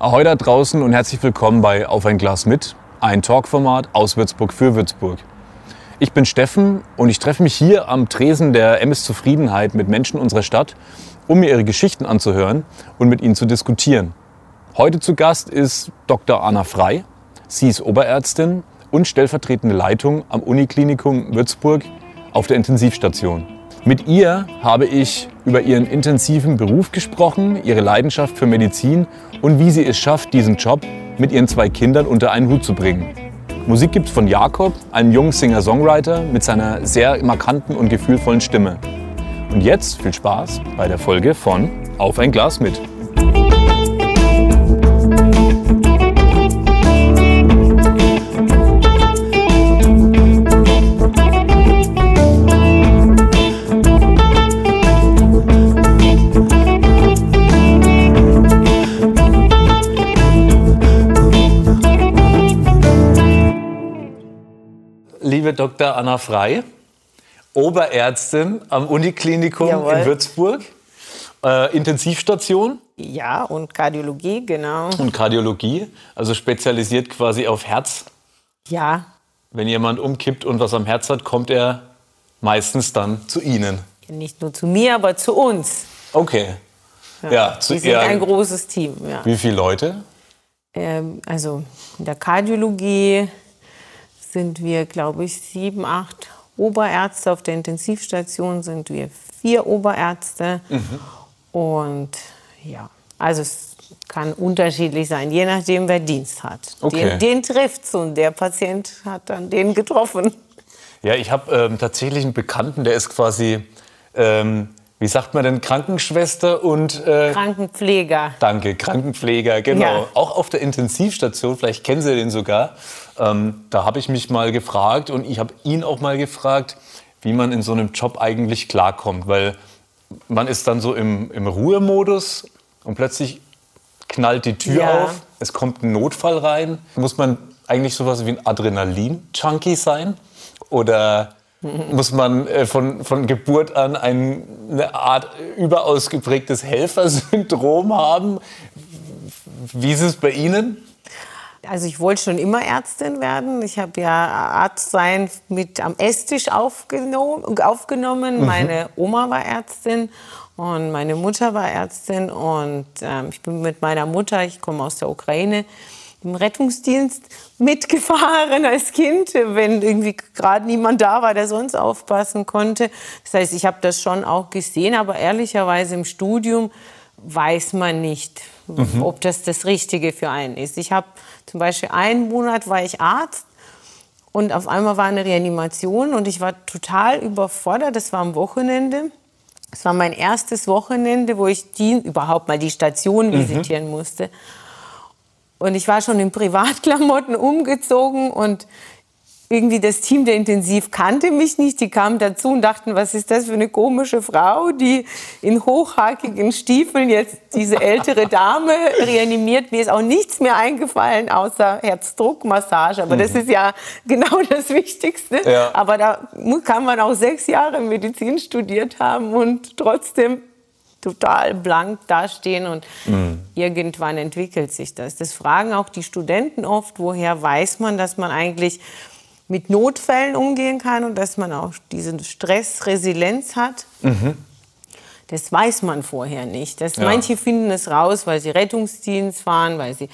Ahoi da draußen und herzlich willkommen bei Auf ein Glas mit, ein Talkformat aus Würzburg für Würzburg. Ich bin Steffen und ich treffe mich hier am Tresen der MS Zufriedenheit mit Menschen unserer Stadt, um mir ihre Geschichten anzuhören und mit ihnen zu diskutieren. Heute zu Gast ist Dr. Anna Frei. Sie ist Oberärztin und stellvertretende Leitung am Uniklinikum Würzburg auf der Intensivstation. Mit ihr habe ich über ihren intensiven Beruf gesprochen, ihre Leidenschaft für Medizin und wie sie es schafft, diesen Job mit ihren zwei Kindern unter einen Hut zu bringen. Musik gibt es von Jakob, einem jungen Singer-Songwriter mit seiner sehr markanten und gefühlvollen Stimme. Und jetzt viel Spaß bei der Folge von Auf ein Glas mit. Liebe Dr. Anna Frei, Oberärztin am Uniklinikum Jawohl. in Würzburg, äh, Intensivstation. Ja, und Kardiologie, genau. Und Kardiologie, also spezialisiert quasi auf Herz. Ja. Wenn jemand umkippt und was am Herz hat, kommt er meistens dann zu Ihnen. Nicht nur zu mir, aber zu uns. Okay. Ja, ja zu, Wir sind ja, ein großes Team. Ja. Wie viele Leute? Ähm, also in der Kardiologie sind wir, glaube ich, sieben, acht Oberärzte. Auf der Intensivstation sind wir vier Oberärzte. Mhm. Und ja, also es kann unterschiedlich sein, je nachdem, wer Dienst hat. Okay. Den, den trifft es und der Patient hat dann den getroffen. Ja, ich habe ähm, tatsächlich einen Bekannten, der ist quasi, ähm, wie sagt man denn, Krankenschwester und... Äh, Krankenpfleger. Danke, Krankenpfleger, genau. Ja. Auch auf der Intensivstation, vielleicht kennen Sie den sogar. Ähm, da habe ich mich mal gefragt und ich habe ihn auch mal gefragt, wie man in so einem Job eigentlich klarkommt, weil man ist dann so im, im Ruhemodus und plötzlich knallt die Tür ja. auf, es kommt ein Notfall rein. Muss man eigentlich sowas wie ein Adrenalin-Junkie sein? Oder muss man äh, von, von Geburt an ein, eine Art überaus geprägtes Helfersyndrom haben? Wie ist es bei Ihnen? Also ich wollte schon immer Ärztin werden. Ich habe ja Arzt sein mit am Esstisch aufgenommen. aufgenommen. Mhm. Meine Oma war Ärztin und meine Mutter war Ärztin und ähm, ich bin mit meiner Mutter, ich komme aus der Ukraine, im Rettungsdienst mitgefahren als Kind, wenn irgendwie gerade niemand da war, der sonst aufpassen konnte. Das heißt, ich habe das schon auch gesehen, aber ehrlicherweise im Studium weiß man nicht, mhm. ob das das Richtige für einen ist. Ich habe zum Beispiel einen Monat war ich Arzt und auf einmal war eine Reanimation und ich war total überfordert. Das war am Wochenende. Es war mein erstes Wochenende, wo ich die, überhaupt mal die Station mhm. visitieren mhm. musste. Und ich war schon in Privatklamotten umgezogen und irgendwie das Team der Intensiv kannte mich nicht. Die kamen dazu und dachten, was ist das für eine komische Frau, die in hochhackigen Stiefeln jetzt diese ältere Dame reanimiert. Mir ist auch nichts mehr eingefallen außer Herzdruckmassage. Aber mhm. das ist ja genau das Wichtigste. Ja. Aber da kann man auch sechs Jahre Medizin studiert haben und trotzdem total blank dastehen und mhm. irgendwann entwickelt sich das. Das fragen auch die Studenten oft, woher weiß man, dass man eigentlich mit Notfällen umgehen kann und dass man auch diese Stressresilienz hat. Mhm. Das weiß man vorher nicht. Das, ja. Manche finden es raus, weil sie Rettungsdienst fahren, weil sie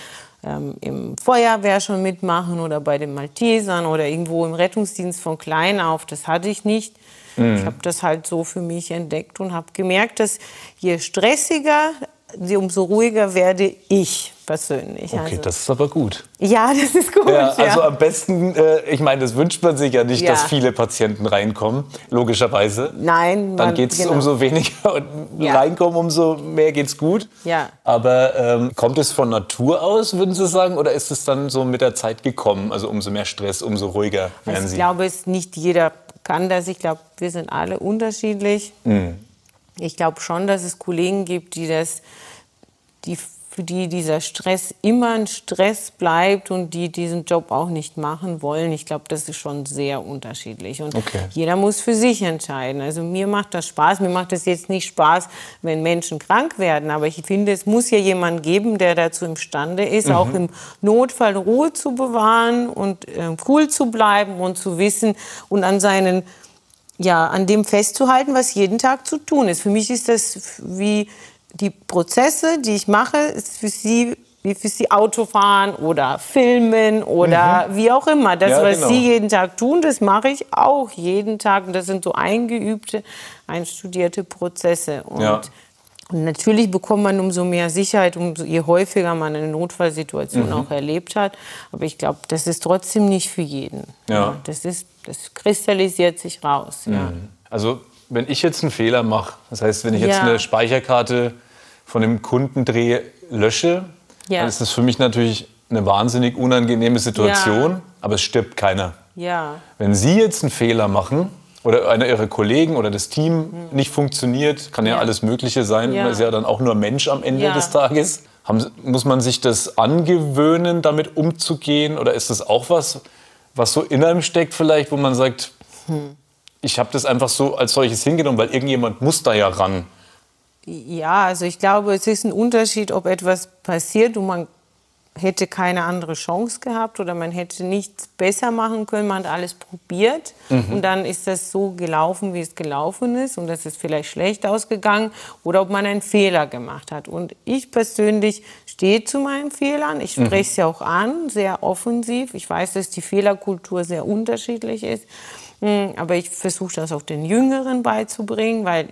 ähm, im Feuerwehr schon mitmachen oder bei den Maltesern oder irgendwo im Rettungsdienst von klein auf. Das hatte ich nicht. Mhm. Ich habe das halt so für mich entdeckt und habe gemerkt, dass je stressiger, umso ruhiger werde ich persönlich. Okay, also. das ist aber gut. Ja, das ist gut. Ja, also ja. am besten, äh, ich meine, das wünscht man sich ja nicht, ja. dass viele Patienten reinkommen, logischerweise. Nein. Dann geht es genau. umso weniger und reinkommen, umso mehr geht es gut. Ja. Aber ähm, kommt es von Natur aus, würden Sie sagen, oder ist es dann so mit der Zeit gekommen? Also umso mehr Stress, umso ruhiger werden also Sie? Ich glaube, es nicht jeder kann das. Ich glaube, wir sind alle unterschiedlich. Mhm. Ich glaube schon, dass es Kollegen gibt, die das die für die dieser Stress immer ein Stress bleibt und die diesen Job auch nicht machen wollen. Ich glaube, das ist schon sehr unterschiedlich. Und okay. jeder muss für sich entscheiden. Also mir macht das Spaß. Mir macht es jetzt nicht Spaß, wenn Menschen krank werden. Aber ich finde, es muss ja jemand geben, der dazu imstande ist, mhm. auch im Notfall Ruhe zu bewahren und äh, cool zu bleiben und zu wissen und an seinen ja, an dem festzuhalten, was jeden Tag zu tun ist. Für mich ist das wie die Prozesse, die ich mache, ist für Sie wie für Sie Autofahren oder Filmen oder mhm. wie auch immer. Das, ja, was genau. Sie jeden Tag tun, das mache ich auch jeden Tag. Und das sind so eingeübte, einstudierte Prozesse. Und, ja. und natürlich bekommt man umso mehr Sicherheit, umso je häufiger man eine Notfallsituation mhm. auch erlebt hat. Aber ich glaube, das ist trotzdem nicht für jeden. Ja. Das, ist, das kristallisiert sich raus. Mhm. Also wenn ich jetzt einen Fehler mache, das heißt, wenn ich jetzt eine Speicherkarte von dem Kundendreh lösche, ja. dann ist das für mich natürlich eine wahnsinnig unangenehme Situation, ja. aber es stirbt keiner. Wenn Sie jetzt einen Fehler machen oder einer Ihrer Kollegen oder das Team mhm. nicht funktioniert, kann ja, ja, alles Mögliche sein, ja. man ist ja dann auch nur Mensch am Ende des Tages. Haben, muss man sich das angewöhnen, damit umzugehen oder ist das auch was, was so in einem steckt vielleicht, wo man sagt, hm. Ich habe das einfach so als solches hingenommen, weil irgendjemand muss da ja ran. Ja, also ich glaube, es ist ein Unterschied, ob etwas passiert und man hätte keine andere Chance gehabt oder man hätte nichts besser machen können. Man hat alles probiert mhm. und dann ist das so gelaufen, wie es gelaufen ist und das ist vielleicht schlecht ausgegangen oder ob man einen Fehler gemacht hat. Und ich persönlich stehe zu meinen Fehlern. Ich mhm. spreche mhm. sie auch an, sehr offensiv. Ich weiß, dass die Fehlerkultur sehr unterschiedlich ist. Hm, aber ich versuche das auch den Jüngeren beizubringen, weil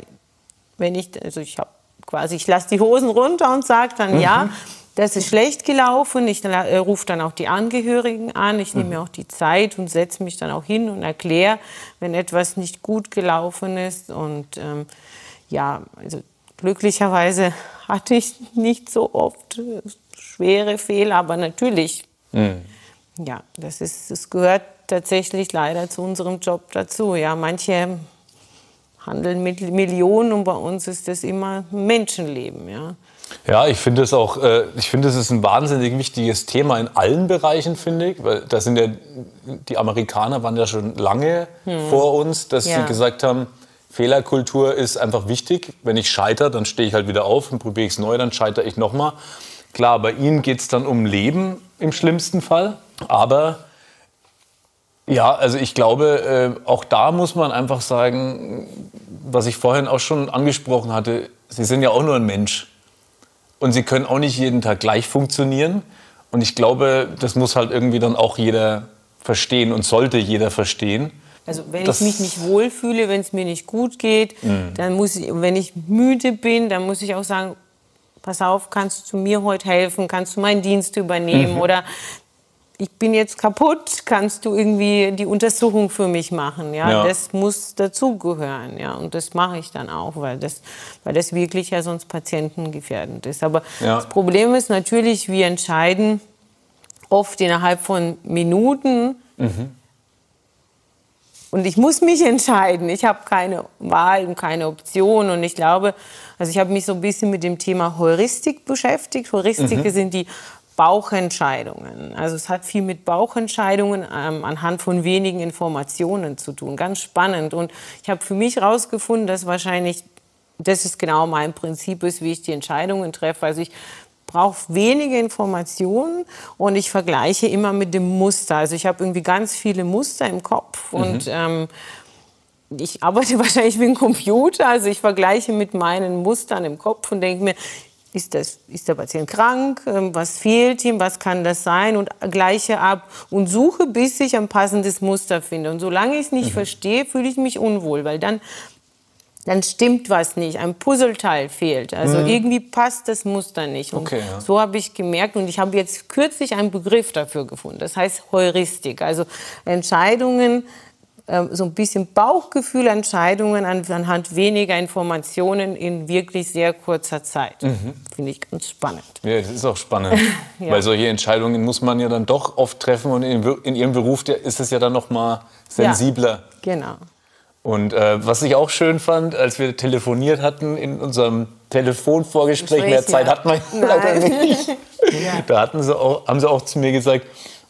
wenn ich, also ich habe quasi, ich lasse die Hosen runter und sage dann, mhm. ja, das ist schlecht gelaufen. Ich äh, rufe dann auch die Angehörigen an. Ich nehme mhm. mir auch die Zeit und setze mich dann auch hin und erkläre, wenn etwas nicht gut gelaufen ist. Und ähm, ja, also glücklicherweise hatte ich nicht so oft schwere Fehler, aber natürlich, mhm. ja, das ist, das gehört tatsächlich leider zu unserem Job dazu. Ja, manche handeln mit Millionen und bei uns ist das immer Menschenleben. Ja. Ja, ich finde es auch, äh, ich finde es ist ein wahnsinnig wichtiges Thema in allen Bereichen, finde ich, weil da sind ja, die Amerikaner waren ja schon lange hm. vor uns, dass ja. sie gesagt haben, Fehlerkultur ist einfach wichtig. Wenn ich scheitere, dann stehe ich halt wieder auf und probiere es neu, dann scheitere ich nochmal. Klar, bei ihnen geht es dann um Leben im schlimmsten Fall, aber ja, also ich glaube, äh, auch da muss man einfach sagen, was ich vorhin auch schon angesprochen hatte, Sie sind ja auch nur ein Mensch. Und Sie können auch nicht jeden Tag gleich funktionieren. Und ich glaube, das muss halt irgendwie dann auch jeder verstehen und sollte jeder verstehen. Also wenn ich mich nicht wohlfühle, wenn es mir nicht gut geht, mhm. dann muss ich, wenn ich müde bin, dann muss ich auch sagen, pass auf, kannst du mir heute helfen, kannst du meinen Dienst übernehmen mhm. oder ich bin jetzt kaputt, kannst du irgendwie die Untersuchung für mich machen? Ja, ja. das muss dazugehören. Ja, und das mache ich dann auch, weil das, weil das wirklich ja sonst patientengefährdend ist. Aber ja. das Problem ist natürlich, wir entscheiden oft innerhalb von Minuten. Mhm. Und ich muss mich entscheiden. Ich habe keine Wahl und keine Option. Und ich glaube, also ich habe mich so ein bisschen mit dem Thema Heuristik beschäftigt. Heuristik mhm. sind die Bauchentscheidungen. Also es hat viel mit Bauchentscheidungen ähm, anhand von wenigen Informationen zu tun. Ganz spannend. Und ich habe für mich herausgefunden, dass wahrscheinlich das ist genau mein Prinzip ist, wie ich die Entscheidungen treffe. Also ich brauche wenige Informationen und ich vergleiche immer mit dem Muster. Also ich habe irgendwie ganz viele Muster im Kopf mhm. und ähm, ich arbeite wahrscheinlich wie ein Computer, also ich vergleiche mit meinen Mustern im Kopf und denke mir, ist, das, ist der Patient krank? Ähm, was fehlt ihm? Was kann das sein? Und gleiche ab und suche, bis ich ein passendes Muster finde. Und solange ich es nicht mhm. verstehe, fühle ich mich unwohl, weil dann, dann stimmt was nicht. Ein Puzzleteil fehlt. Also mhm. irgendwie passt das Muster nicht. Und okay, ja. so habe ich gemerkt und ich habe jetzt kürzlich einen Begriff dafür gefunden. Das heißt Heuristik. Also Entscheidungen so ein bisschen Bauchgefühlentscheidungen anhand weniger Informationen in wirklich sehr kurzer Zeit. Mhm. Finde ich ganz spannend. Ja, das ist auch spannend. ja. Weil solche Entscheidungen muss man ja dann doch oft treffen und in, in Ihrem Beruf ist es ja dann noch mal sensibler. Ja, genau. Und äh, was ich auch schön fand, als wir telefoniert hatten in unserem Telefonvorgespräch, mehr Zeit ja. hat man leider nicht. Da hatten sie auch, haben sie auch zu mir gesagt,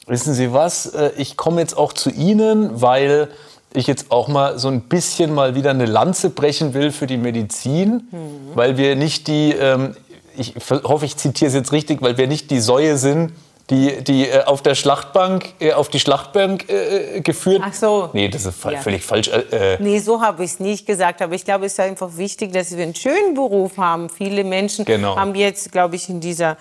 wissen Sie was, äh, ich komme jetzt auch zu Ihnen, weil ich jetzt auch mal so ein bisschen mal wieder eine Lanze brechen will für die Medizin, mhm. weil wir nicht die, ähm, ich hoffe, ich zitiere es jetzt richtig, weil wir nicht die Säue sind, die, die äh, auf der Schlachtbank, äh, auf die Schlachtbank äh, geführt. Ach so. Nee, das ist ja. völlig falsch. Äh, äh, nee, so habe ich es nicht gesagt. Aber ich glaube, es ist einfach wichtig, dass wir einen schönen Beruf haben. Viele Menschen genau. haben jetzt, glaube ich, in dieser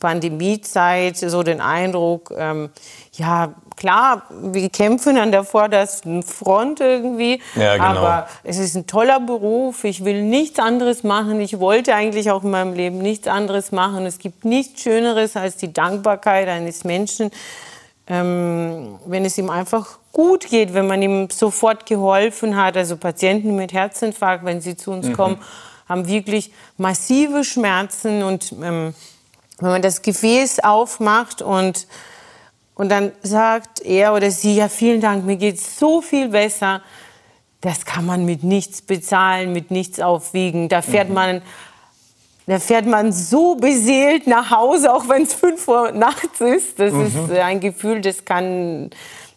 Pandemiezeit so den Eindruck, ähm, ja, klar, wir kämpfen an der vordersten Front irgendwie, ja, genau. aber es ist ein toller Beruf. Ich will nichts anderes machen. Ich wollte eigentlich auch in meinem Leben nichts anderes machen. Es gibt nichts Schöneres als die Dankbarkeit eines Menschen, ähm, wenn es ihm einfach gut geht, wenn man ihm sofort geholfen hat. Also Patienten mit Herzinfarkt, wenn sie zu uns mhm. kommen, haben wirklich massive Schmerzen und ähm, wenn man das Gefäß aufmacht und, und dann sagt er oder sie, ja, vielen Dank, mir geht es so viel besser, das kann man mit nichts bezahlen, mit nichts aufwiegen. Da fährt mhm. man da fährt man so beseelt nach Hause, auch wenn es fünf Uhr nachts ist. Das mhm. ist ein Gefühl, das kann,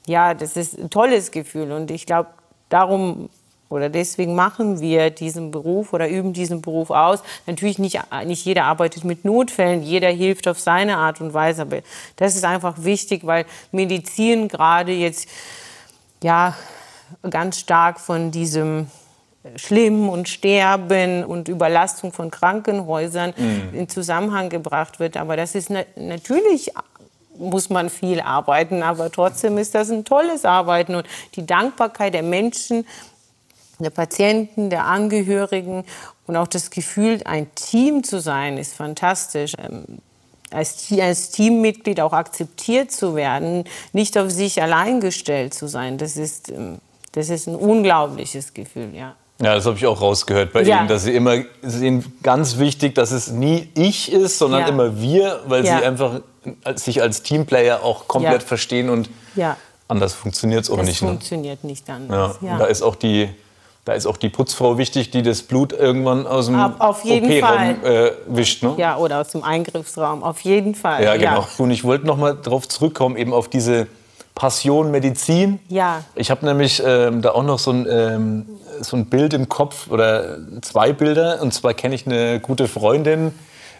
ja, das ist ein tolles Gefühl. Und ich glaube, darum oder deswegen machen wir diesen Beruf oder üben diesen Beruf aus. Natürlich nicht, nicht jeder arbeitet mit Notfällen, jeder hilft auf seine Art und Weise. Aber das ist einfach wichtig, weil Medizin gerade jetzt ja ganz stark von diesem Schlimm und Sterben und Überlastung von Krankenhäusern mhm. in Zusammenhang gebracht wird. Aber das ist na natürlich muss man viel arbeiten, aber trotzdem ist das ein tolles Arbeiten und die Dankbarkeit der Menschen der Patienten, der Angehörigen und auch das Gefühl, ein Team zu sein, ist fantastisch. Ähm, als, als Teammitglied auch akzeptiert zu werden, nicht auf sich allein gestellt zu sein, das ist, ähm, das ist ein unglaubliches Gefühl, ja. Ja, das habe ich auch rausgehört bei ja. Ihnen, dass Sie immer sehen, ganz wichtig, dass es nie ich ist, sondern ja. immer wir, weil ja. Sie einfach sich als Teamplayer auch komplett verstehen und anders funktioniert es auch das nicht. Das ne? funktioniert ne? nicht anders. Ja. Da ist auch die da ist auch die Putzfrau wichtig, die das Blut irgendwann aus dem OP-Raum äh, wischt. Ne? Ja, oder aus dem Eingriffsraum, auf jeden Fall. Ja, genau. Ja. Und ich wollte noch mal darauf zurückkommen, eben auf diese Passion Medizin. Ja. Ich habe nämlich ähm, da auch noch so ein, ähm, so ein Bild im Kopf oder zwei Bilder. Und zwar kenne ich eine gute Freundin,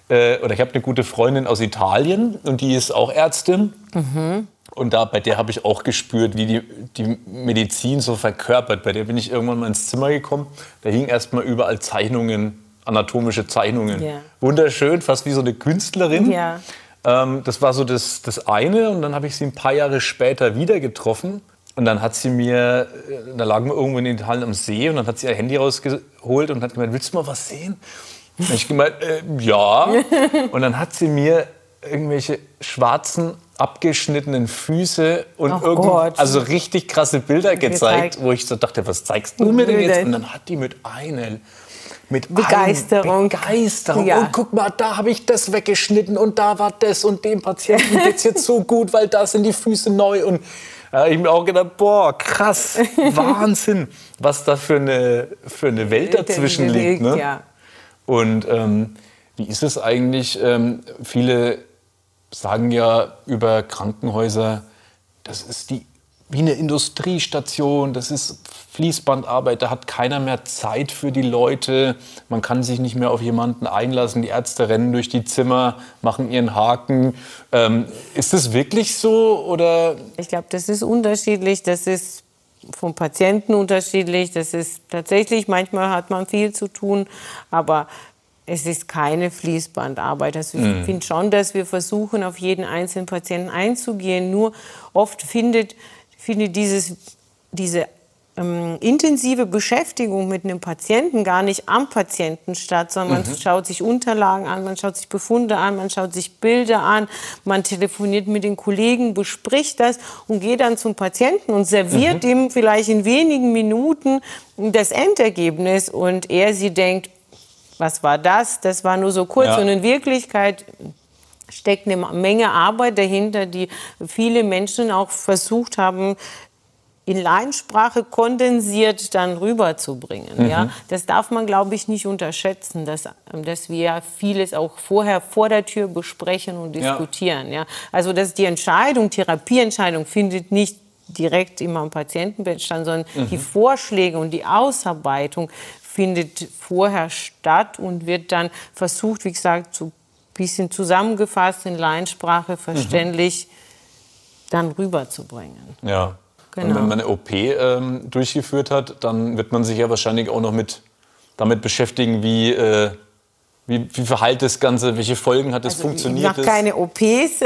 äh, oder ich habe eine gute Freundin aus Italien und die ist auch Ärztin. Mhm. Und da, bei der habe ich auch gespürt, wie die, die Medizin so verkörpert. Bei der bin ich irgendwann mal ins Zimmer gekommen. Da hingen erst mal überall Zeichnungen, anatomische Zeichnungen. Yeah. Wunderschön, fast wie so eine Künstlerin. Yeah. Ähm, das war so das, das eine. Und dann habe ich sie ein paar Jahre später wieder getroffen. Und dann hat sie mir, äh, da lagen wir irgendwo in Italien am See, und dann hat sie ihr Handy rausgeholt und hat gemeint, willst du mal was sehen? Und ich gemeint, äh, ja. Und dann hat sie mir irgendwelche schwarzen abgeschnittenen Füße und oh irgend, also richtig krasse Bilder gezeigt, gezeigt, wo ich so dachte, was zeigst du mir denn jetzt? Und dann hat die mit einer mit Begeisterung. Begeisterung. Ja. Und guck mal, da habe ich das weggeschnitten und da war das und dem Patienten geht's jetzt so gut, weil da sind die Füße neu und da habe ich mir auch gedacht, boah, krass, Wahnsinn, was da für eine, für eine Welt dazwischen liegt. Ne? Ja. Und ähm, wie ist es eigentlich? Ähm, viele sagen ja über Krankenhäuser, das ist die, wie eine Industriestation, das ist Fließbandarbeit, da hat keiner mehr Zeit für die Leute, man kann sich nicht mehr auf jemanden einlassen, die Ärzte rennen durch die Zimmer, machen ihren Haken. Ähm, ist das wirklich so oder? Ich glaube, das ist unterschiedlich, das ist vom Patienten unterschiedlich, das ist tatsächlich, manchmal hat man viel zu tun, aber es ist keine Fließbandarbeit. Also ich mhm. finde schon, dass wir versuchen, auf jeden einzelnen Patienten einzugehen. Nur oft findet, findet dieses, diese ähm, intensive Beschäftigung mit einem Patienten gar nicht am Patienten statt, sondern mhm. man schaut sich Unterlagen an, man schaut sich Befunde an, man schaut sich Bilder an, man telefoniert mit den Kollegen, bespricht das und geht dann zum Patienten und serviert mhm. ihm vielleicht in wenigen Minuten das Endergebnis und er sie denkt, was war das? Das war nur so kurz. Ja. Und in Wirklichkeit steckt eine Menge Arbeit dahinter, die viele Menschen auch versucht haben, in Laiensprache kondensiert dann rüberzubringen. Mhm. Ja? Das darf man, glaube ich, nicht unterschätzen, dass, dass wir vieles auch vorher vor der Tür besprechen und diskutieren. Ja. ja? Also dass die Entscheidung, Therapieentscheidung findet nicht direkt immer am Patientenbett statt, sondern mhm. die Vorschläge und die Ausarbeitung findet vorher statt und wird dann versucht, wie gesagt, so ein bisschen zusammengefasst in Laiensprache verständlich mhm. dann rüberzubringen. Ja. Genau. Und wenn man eine OP ähm, durchgeführt hat, dann wird man sich ja wahrscheinlich auch noch mit damit beschäftigen, wie äh, wie, wie verhält das Ganze? Welche Folgen hat es also funktioniert? Ich mache keine OPs.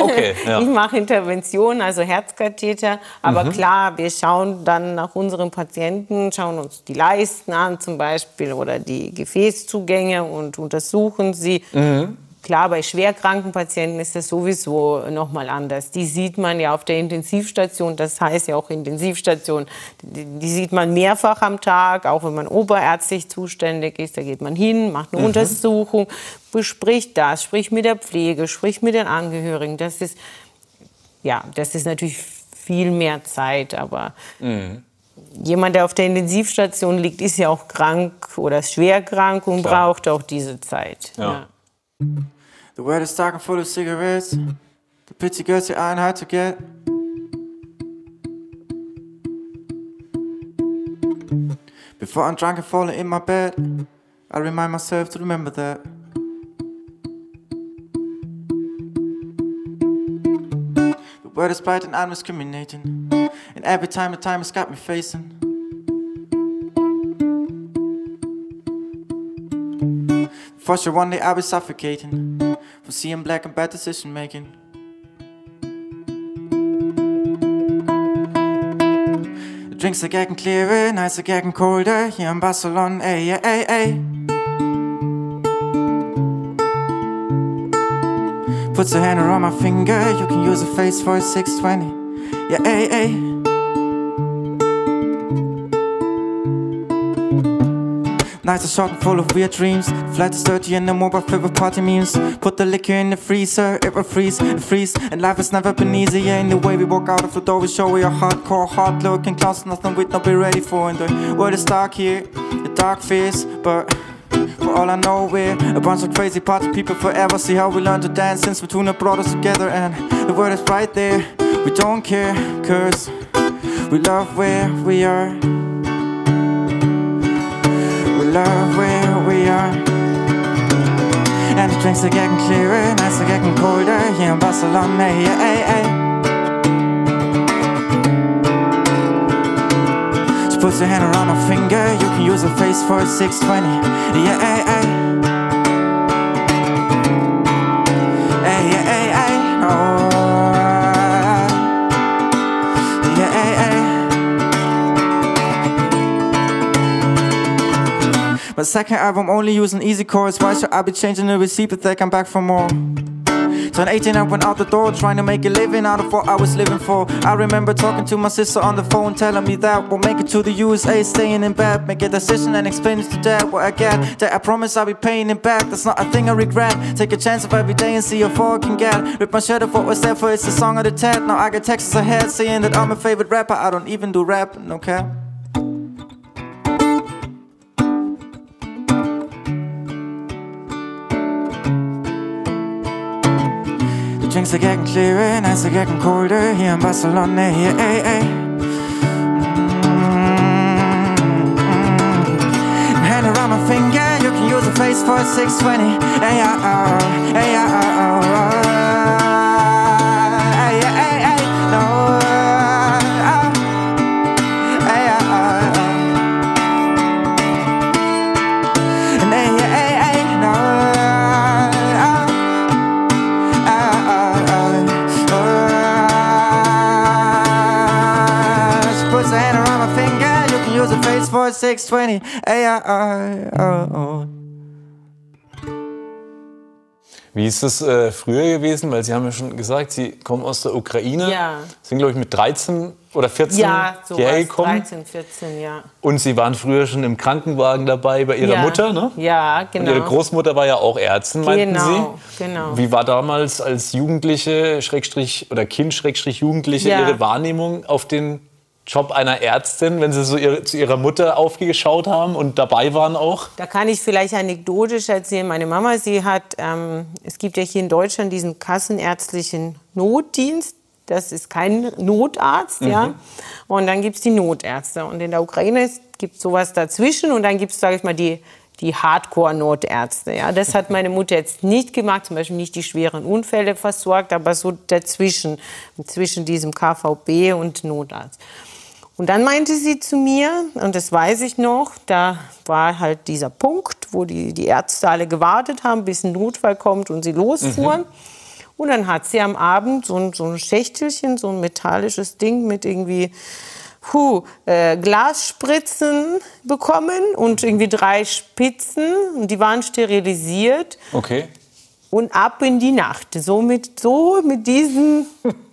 Okay, ja. Ich mache Interventionen, also Herzkatheter. Aber mhm. klar, wir schauen dann nach unseren Patienten, schauen uns die Leisten an zum Beispiel oder die Gefäßzugänge und untersuchen sie. Mhm. Klar, bei schwerkranken Patienten ist das sowieso noch mal anders. Die sieht man ja auf der Intensivstation, das heißt ja auch Intensivstation, die, sieht man mehrfach am Tag, auch wenn man oberärztlich zuständig ist. Da geht man hin, macht eine mhm. Untersuchung, bespricht das, spricht mit der Pflege, spricht mit den Angehörigen. Das ist, ja, das ist natürlich viel mehr Zeit, aber mhm. jemand, der auf der Intensivstation liegt, ist ja auch krank oder schwer krank und Klar. braucht auch diese Zeit. Ja. ja. The world is talking full of cigarettes. The pretty girls aren't hard to get. Before I'm drunk and falling in my bed, I remind myself to remember that. The world is bright and I'm discriminating. And every time the time has got me facing. For sure, one day I'll be suffocating from seeing black and bad decision making. Drinks are getting clearer, nights are getting colder here in Barcelona. Ay, ay, ay. Puts a hand around my finger, you can use a face for a 620. Yeah, ay, ay. Nights are short and full of weird dreams. Flat is dirty and no more about favorite party memes. Put the liquor in the freezer, it will freeze, it freeze. And life has never been easier. In the way we walk out of the door, we show we are hardcore, hard looking clowns. Nothing we'd not be ready for. And the world is dark here, the dark fears, but. For all I know, we're a bunch of crazy party people forever. See how we learn to dance since we two brought us together. And the world is right there. We don't care, cause we love where we are love where we are. And the drinks are getting clearer, nights are getting colder here in Barcelona. Yeah, eh, hey, hey. She puts her hand around my finger, you can use her face for a 620. Yeah, hey, hey. My second album only using easy chords. Why should I be changing the receipt if they come back for more? Turn 18, I went out the door, trying to make a living out of what I was living for. I remember talking to my sister on the phone, telling me that we'll make it to the USA, staying in bed, make a decision and explain to dad what I get. That I promise I'll be paying it back, that's not a thing I regret. Take a chance of every day and see how far I can get. Rip my shirt off what was there for, it's the song of the Ted. Now I got texts ahead saying that I'm a favorite rapper, I don't even do rap, no cap. Drinks are getting clearer, nights are getting colder here in Barcelona. Yeah, hey, hey. Mm-hmm. Hand around my finger, you can use a face for a 620. Hey, oh, oh, hey, oh, oh, oh. 620 AIO. Wie ist das äh, früher gewesen? Weil Sie haben ja schon gesagt, Sie kommen aus der Ukraine. Ja. Sind, glaube ich, mit 13 oder 14 ja, hierher gekommen. 13, 14, ja. Und Sie waren früher schon im Krankenwagen dabei bei Ihrer ja. Mutter, ne? Ja, genau. Und Ihre Großmutter war ja auch Ärztin, meinten genau, Sie? Genau, Wie war damals als Jugendliche, Schrägstrich, oder Kind, Schrägstrich, Jugendliche, ja. Ihre Wahrnehmung auf den Job einer Ärztin, wenn Sie so ihre, zu Ihrer Mutter aufgeschaut haben und dabei waren auch? Da kann ich vielleicht anekdotisch erzählen. Meine Mama, sie hat, ähm, es gibt ja hier in Deutschland diesen kassenärztlichen Notdienst. Das ist kein Notarzt, mhm. ja. Und dann gibt es die Notärzte. Und in der Ukraine gibt es sowas dazwischen. Und dann gibt es, sage ich mal, die die Hardcore-Notärzte. Ja, das hat meine Mutter jetzt nicht gemacht, zum Beispiel nicht die schweren Unfälle versorgt, aber so dazwischen, zwischen diesem KVB und Notarzt. Und dann meinte sie zu mir, und das weiß ich noch, da war halt dieser Punkt, wo die, die Ärzte alle gewartet haben, bis ein Notfall kommt und sie losfuhren. Mhm. Und dann hat sie am Abend so ein, so ein Schächtelchen, so ein metallisches Ding mit irgendwie puh, äh, Glasspritzen bekommen und irgendwie drei Spitzen. Und die waren sterilisiert. Okay. Und ab in die Nacht. So mit, so mit diesem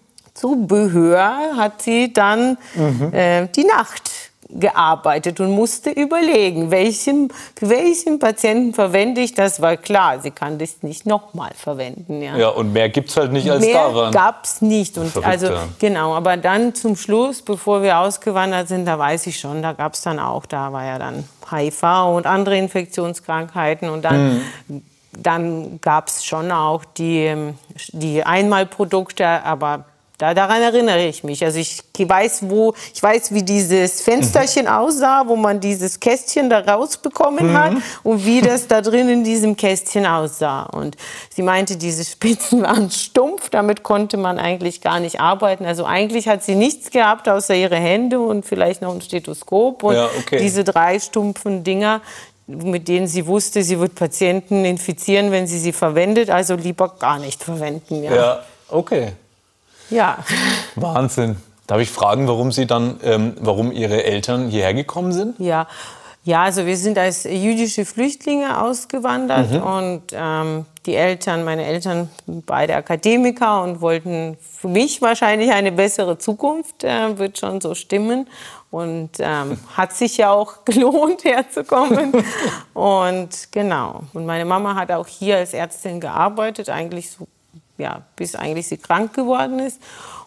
Zubehör hat sie dann mhm. äh, die Nacht gearbeitet und musste überlegen, welchen, für welchen Patienten verwende ich das, weil klar, sie kann das nicht nochmal verwenden. Ja. ja, und mehr gibt es halt nicht als mehr daran. Mehr gab es nicht. Und Verrückt, also, ja. Genau, aber dann zum Schluss, bevor wir ausgewandert sind, da weiß ich schon, da gab es dann auch, da war ja dann HIV und andere Infektionskrankheiten und dann mhm dann gab es schon auch die, die Einmalprodukte, aber da, daran erinnere ich mich. Also ich weiß, wo, ich weiß, wie dieses Fensterchen mhm. aussah, wo man dieses Kästchen da rausbekommen mhm. hat und wie das da drin in diesem Kästchen aussah. Und sie meinte, diese Spitzen waren stumpf, damit konnte man eigentlich gar nicht arbeiten. Also eigentlich hat sie nichts gehabt, außer ihre Hände und vielleicht noch ein Stethoskop und ja, okay. diese drei stumpfen Dinger, mit denen sie wusste, sie wird Patienten infizieren, wenn sie sie verwendet, also lieber gar nicht verwenden. Ja, ja okay. Ja. Wahnsinn. Darf ich fragen, warum Sie dann, ähm, warum Ihre Eltern hierher gekommen sind? Ja. Ja, also wir sind als jüdische Flüchtlinge ausgewandert mhm. und ähm, die Eltern, meine Eltern, beide Akademiker und wollten für mich wahrscheinlich eine bessere Zukunft, äh, wird schon so stimmen. Und ähm, hat sich ja auch gelohnt, herzukommen. und genau. Und meine Mama hat auch hier als Ärztin gearbeitet, eigentlich so ja, bis eigentlich sie krank geworden ist.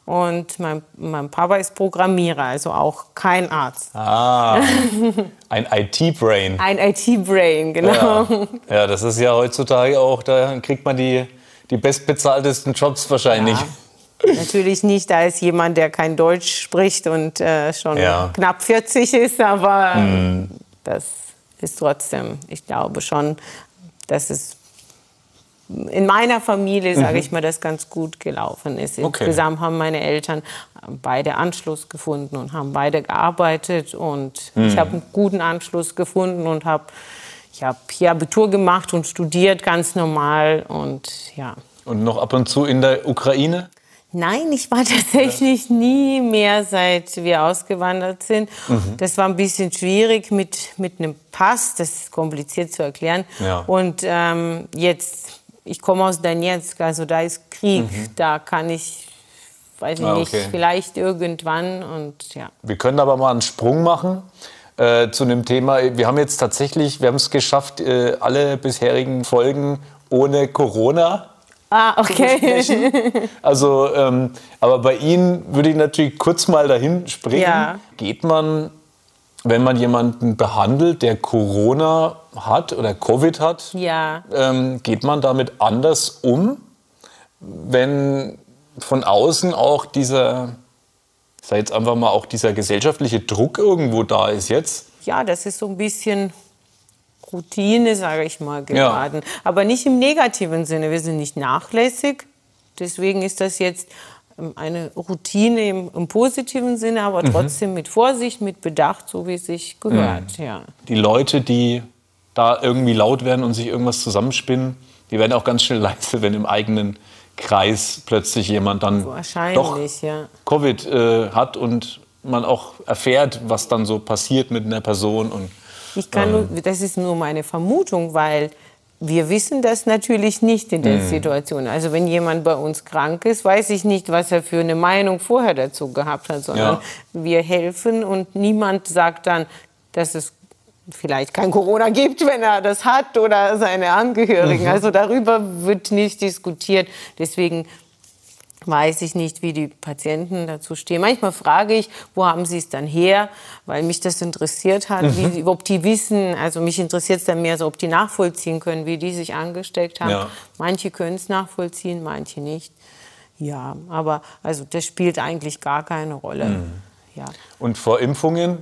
Und mein, mein Papa ist Programmierer, also auch kein Arzt. Ah, ein IT-Brain. Ein IT-Brain, genau. Ja. ja. das ist ja heutzutage auch, da kriegt man die, die bestbezahltesten Jobs wahrscheinlich. Ja. Natürlich nicht als jemand, der kein Deutsch spricht und äh, schon ja. knapp 40 ist, aber mm. das ist trotzdem, ich glaube schon, dass es in meiner Familie, sage mhm. ich mal, das ganz gut gelaufen ist. Okay. Insgesamt haben meine Eltern beide Anschluss gefunden und haben beide gearbeitet. Und mhm. ich habe einen guten Anschluss gefunden und habe ich habe hier Abitur gemacht und studiert ganz normal und ja. Und noch ab und zu in der Ukraine? Nein, ich war tatsächlich nie mehr, seit wir ausgewandert sind. Mhm. Das war ein bisschen schwierig mit, mit einem Pass, das ist kompliziert zu erklären. Ja. Und ähm, jetzt ich komme aus Donetsk, also da ist Krieg, mhm. da kann ich, weiß ich ah, okay. nicht, vielleicht irgendwann und ja. Wir können aber mal einen Sprung machen äh, zu dem Thema. Wir haben jetzt tatsächlich, wir haben es geschafft, äh, alle bisherigen Folgen ohne Corona Ah, okay. Also, ähm, aber bei Ihnen würde ich natürlich kurz mal dahin springen. Ja. Geht man wenn man jemanden behandelt, der Corona hat oder Covid hat, ja. ähm, geht man damit anders um, wenn von außen auch dieser, ich sage jetzt einfach mal, auch dieser gesellschaftliche Druck irgendwo da ist jetzt? Ja, das ist so ein bisschen Routine, sage ich mal, geworden. Ja. Aber nicht im negativen Sinne. Wir sind nicht nachlässig. Deswegen ist das jetzt ähm, eine Routine im, im, positiven Sinne, aber mhm. trotzdem mit Vorsicht, mit Bedacht, so wie es sich gehört. Mhm. Ja. Die Leute, die da irgendwie laut werden und sich irgendwas zusammenspinnen, die werden auch ganz schnell leise, wenn im eigenen Kreis plötzlich jemand dann doch ja. Covid äh, hat und man auch erfährt, was dann so passiert mit einer Person. Und, ich kann ähm, nur, das ist nur meine Vermutung, weil wir wissen das natürlich nicht in der mhm. Situation. Also wenn jemand bei uns krank ist, weiß ich nicht, was er für eine Meinung vorher dazu gehabt hat, sondern ja. wir helfen und niemand sagt dann, dass es vielleicht kein Corona gibt, wenn er das hat oder seine Angehörigen. Mhm. Also darüber wird nicht diskutiert. Deswegen weiß ich nicht, wie die Patienten dazu stehen. Manchmal frage ich, wo haben sie es dann her, weil mich das interessiert hat, mhm. wie, ob die wissen, also mich interessiert es dann mehr so, ob die nachvollziehen können, wie die sich angesteckt haben. Ja. Manche können es nachvollziehen, manche nicht. Ja, aber also das spielt eigentlich gar keine Rolle. Mhm. Ja. Und vor Impfungen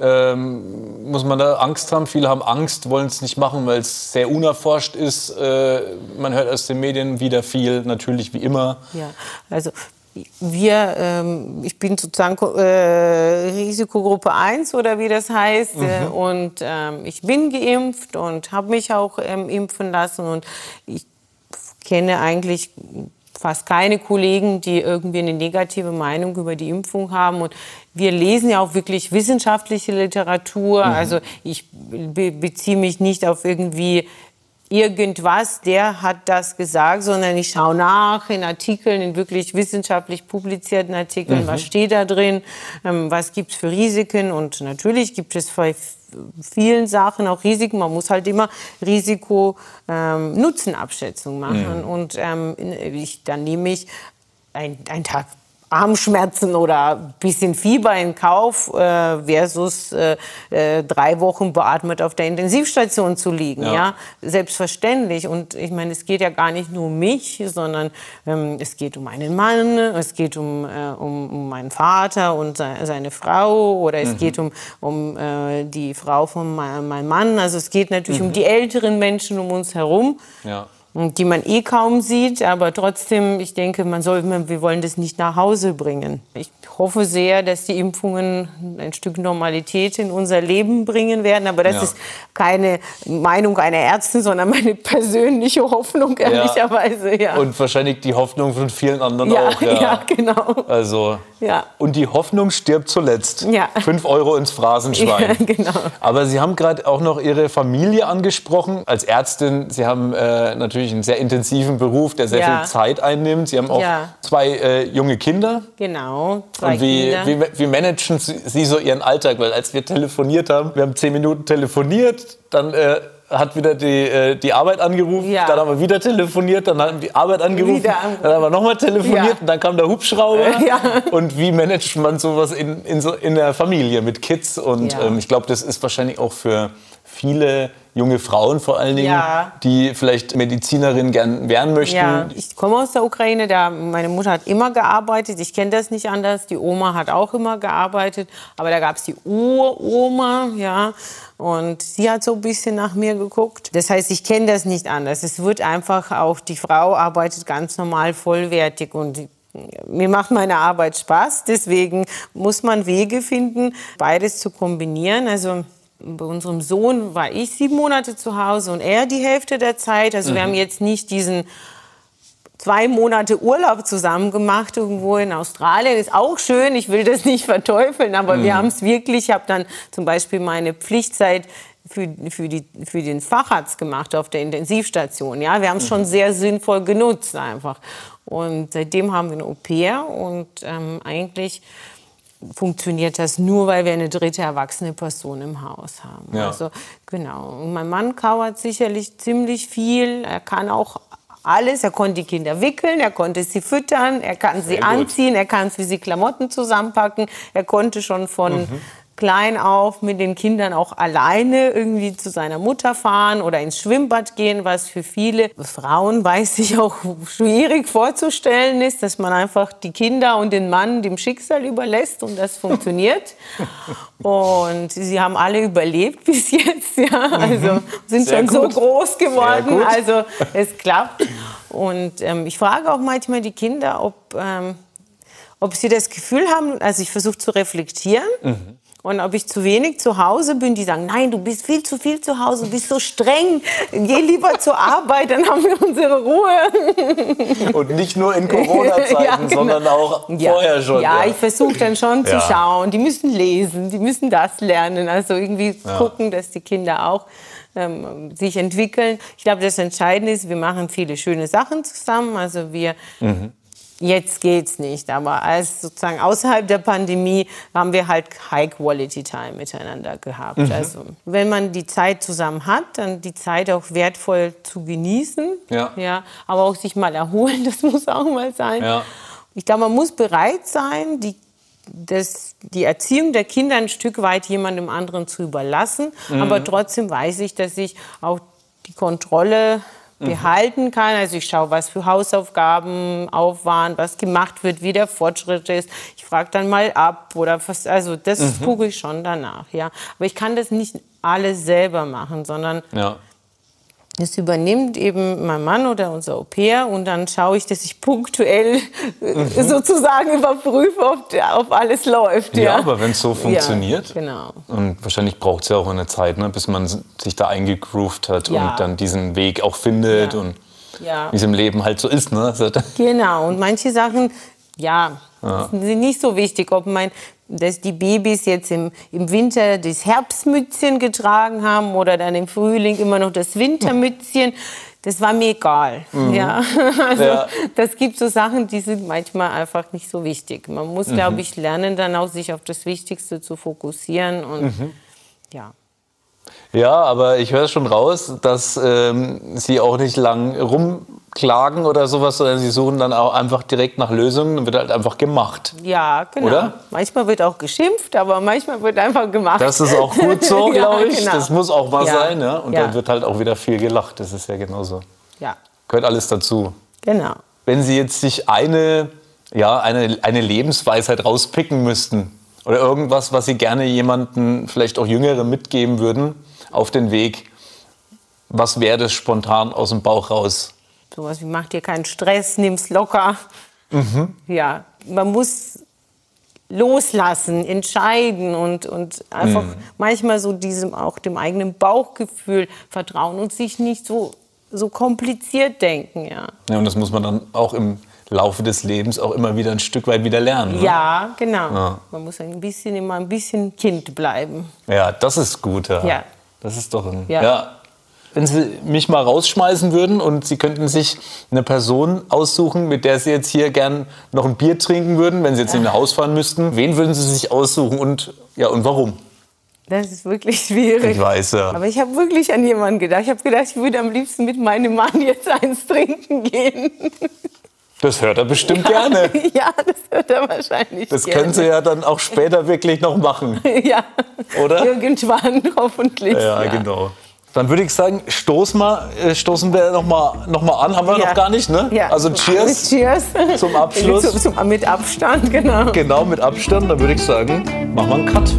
ähm, muss man da Angst haben? Viele haben Angst, wollen es nicht machen, weil es sehr unerforscht ist. Äh, man hört aus den Medien wieder viel, natürlich wie immer. Ja, also wir, ähm, ich bin sozusagen äh, Risikogruppe 1 oder wie das heißt. Mhm. Äh, und ähm, ich bin geimpft und habe mich auch ähm, impfen lassen. Und ich kenne eigentlich fast keine Kollegen, die irgendwie eine negative Meinung über die Impfung haben. Und wir lesen ja auch wirklich wissenschaftliche Literatur. Mhm. Also ich be beziehe mich nicht auf irgendwie irgendwas, der hat das gesagt, sondern ich schaue nach in Artikeln, in wirklich wissenschaftlich publizierten Artikeln, mhm. was steht da drin, ähm, was gibt es für Risiken und natürlich gibt es vielen Sachen auch Risiken. Man muss halt immer Risiko-Nutzen-Abschätzung ähm, machen mhm. und ähm, ich, dann nehme ich ein, ein Tag Armschmerzen oder ein bisschen Fieber in Kauf äh, versus äh, äh, drei Wochen beatmet auf der Intensivstation zu liegen. Ja. ja. Selbstverständlich. Und ich meine, es geht ja gar nicht nur um mich, sondern ähm, es geht um einen Mann, es geht um, äh, um, um meinen Vater und se seine Frau oder es mhm. geht um, um äh, die Frau von meinem Mann. Also es geht natürlich mhm. um die älteren Menschen um uns herum. Ja die man eh kaum sieht, aber trotzdem, ich denke, man soll, wir wollen das nicht nach Hause bringen. Ich hoffe sehr, dass die Impfungen ein Stück Normalität in unser Leben bringen werden, aber das ja. ist keine Meinung einer Ärztin, sondern meine persönliche Hoffnung, ehrlicherweise. Ja. Und wahrscheinlich die Hoffnung von vielen anderen ja, auch. Ja, ja genau. Also, ja. Und die Hoffnung stirbt zuletzt. Ja. Fünf Euro ins Phrasenschwein. Ja, genau. Aber Sie haben gerade auch noch Ihre Familie angesprochen. Als Ärztin, Sie haben äh, natürlich natürlich einen sehr intensiven Beruf, der sehr ja. viel Zeit einnimmt. Sie haben auch ja. zwei äh, junge Kinder. Genau, zwei Und wie, Kinder. Wie, wie managen Sie so Ihren Alltag? Weil als wir telefoniert haben, wir haben zehn Minuten telefoniert, dann äh, hat wieder die, äh, die Arbeit angerufen, ja. dann haben wir wieder telefoniert, dann haben die Arbeit angerufen, dann haben wir nochmal telefoniert ja. und dann kam der Hubschrauber. Ja. Und wie managt man sowas in, in, so, in der Familie mit Kids? Und ähm, ich glaube, das ist wahrscheinlich auch für viele junge Frauen vor allen Dingen, ja. die vielleicht Medizinerin gern werden möchten. Ja, ich komme aus der Ukraine, da meine Mutter hat immer gearbeitet. Ich kenne das nicht anders. Die Oma hat auch immer gearbeitet, aber da gab es die Uroma, ja. Und sie hat so ein bisschen nach mir geguckt. Das heißt, ich kenne das nicht anders. Es wird einfach auch, die Frau arbeitet ganz normal vollwertig und mir macht meine Arbeit Spaß, deswegen muss man Wege finden, beides zu kombinieren. Also bei unserem Sohn war ich sieben Monate zu Hause und er die Hälfte der Zeit. Also mhm. wir haben jetzt nicht diesen zwei Monate Urlaub zusammen gemacht irgendwo in Australien. Ist auch schön, ich will das nicht verteufeln, aber mhm. wir haben es wirklich, ich habe dann zum Beispiel meine Pflichtzeit für, für, die, für den Facharzt gemacht auf der Intensivstation. Ja, wir haben es mhm. schon sehr sinnvoll genutzt einfach. Und seitdem haben wir eine Au-pair und ähm, eigentlich funktioniert das nur, weil wir eine dritte erwachsene Person im Haus haben. Ja. Also genau. Und mein Mann kauert sicherlich ziemlich viel. Er kann auch alles. Er konnte die Kinder wickeln, er konnte sie füttern, er kann sie anziehen, er kann für sie Klamotten zusammenpacken. Er konnte schon von mhm klein auf mit den Kindern auch alleine irgendwie zu seiner Mutter fahren oder ins Schwimmbad gehen, was für viele Frauen, weiß ich, auch schwierig vorzustellen ist, dass man einfach die Kinder und den Mann dem Schicksal überlässt und das funktioniert. und sie haben alle überlebt bis jetzt, ja, also sind Sehr schon gut. so groß geworden, also es klappt. Und ähm, ich frage auch manchmal die Kinder, ob, ähm, ob sie das Gefühl haben, also ich versuche zu reflektieren. Mhm und ob ich zu wenig zu Hause bin, die sagen, nein, du bist viel zu viel zu Hause, du bist so streng, geh lieber zur Arbeit, dann haben wir unsere Ruhe. Und nicht nur in Corona-Zeiten, ja, genau. sondern auch ja. vorher schon. Ja, ja. ich versuche dann schon zu schauen. Die müssen lesen, die müssen das lernen. Also irgendwie gucken, dass die Kinder auch ähm, sich entwickeln. Ich glaube, das Entscheidende ist, wir machen viele schöne Sachen zusammen. Also wir mhm Jetzt geht's nicht, aber als sozusagen außerhalb der Pandemie haben wir halt High Quality Time miteinander gehabt. Mhm. Also wenn man die Zeit zusammen hat, dann die Zeit auch wertvoll zu genießen, ja. ja, aber auch sich mal erholen, das muss auch mal sein. Ja. ich glaube, man muss bereit sein, die, das, die Erziehung der Kinder ein Stück weit jemandem anderen zu überlassen. Mhm. Aber trotzdem weiß ich, dass ich auch die Kontrolle. Behalten kann. Also ich schaue, was für Hausaufgaben auf waren, was gemacht wird, wie der Fortschritt ist. Ich frage dann mal ab oder was, also das mhm. gucke ich schon danach, ja. Aber ich kann das nicht alles selber machen, sondern ja. Das übernimmt eben mein Mann oder unser Au-pair und dann schaue ich, dass ich punktuell mhm. sozusagen überprüfe, ob, ob alles läuft. Ja, ja. aber wenn es so funktioniert, ja, genau. und wahrscheinlich braucht es ja auch eine Zeit, ne, bis man sich da eingegroovt hat ja. und dann diesen Weg auch findet und wie es im Leben halt so ist. Ne? Genau, und manche Sachen, ja, sind nicht so wichtig, ob mein dass die Babys jetzt im, im Winter das Herbstmützchen getragen haben oder dann im Frühling immer noch das Wintermützchen. Das war mir egal. Mhm. Ja. Also ja. das gibt so Sachen, die sind manchmal einfach nicht so wichtig. Man muss, mhm. glaube ich, lernen, dann auch sich auf das Wichtigste zu fokussieren und mhm. ja. Ja, aber ich höre schon raus, dass ähm, Sie auch nicht lang rumklagen oder sowas, sondern Sie suchen dann auch einfach direkt nach Lösungen und wird halt einfach gemacht. Ja, genau. Oder? Manchmal wird auch geschimpft, aber manchmal wird einfach gemacht. Das ist auch gut so, glaube ich. Genau. Das muss auch mal ja. sein. Ja? Und ja. dann wird halt auch wieder viel gelacht. Das ist ja genauso. Ja. Gehört alles dazu. Genau. Wenn Sie jetzt sich eine, ja, eine, eine Lebensweisheit rauspicken müssten oder irgendwas, was Sie gerne jemanden, vielleicht auch Jüngere, mitgeben würden, auf den Weg. Was wäre das spontan aus dem Bauch raus? Sowas wie mach dir keinen Stress, nimm's locker. Mhm. Ja, man muss loslassen, entscheiden und, und einfach mhm. manchmal so diesem auch dem eigenen Bauchgefühl vertrauen und sich nicht so, so kompliziert denken. Ja. ja, und das muss man dann auch im Laufe des Lebens auch immer wieder ein Stück weit wieder lernen. Ne? Ja, genau. Ja. Man muss ein bisschen immer ein bisschen Kind bleiben. Ja, das ist gut. Ja. ja. Das ist doch ein. Ja. ja. Wenn Sie mich mal rausschmeißen würden und Sie könnten sich eine Person aussuchen, mit der Sie jetzt hier gern noch ein Bier trinken würden, wenn Sie jetzt in ein Haus fahren müssten, wen würden Sie sich aussuchen und, ja, und warum? Das ist wirklich schwierig. Ich weiß, ja. Aber ich habe wirklich an jemanden gedacht. Ich habe gedacht, ich würde am liebsten mit meinem Mann jetzt eins trinken gehen. Das hört er bestimmt ja, gerne. Ja, das hört er wahrscheinlich Das gerne. können Sie ja dann auch später wirklich noch machen. ja. Oder? Irgendwann hoffentlich. Ja, ja. genau. Dann würde ich sagen, stoßen wir, äh, stoßen wir noch mal, noch mal an. Haben wir ja. noch gar nicht, ne? Ja. Also Cheers. Cheers. Zum Abschluss. Zum, zum, mit Abstand, genau. Genau, mit Abstand. Dann würde ich sagen, machen wir einen Cut.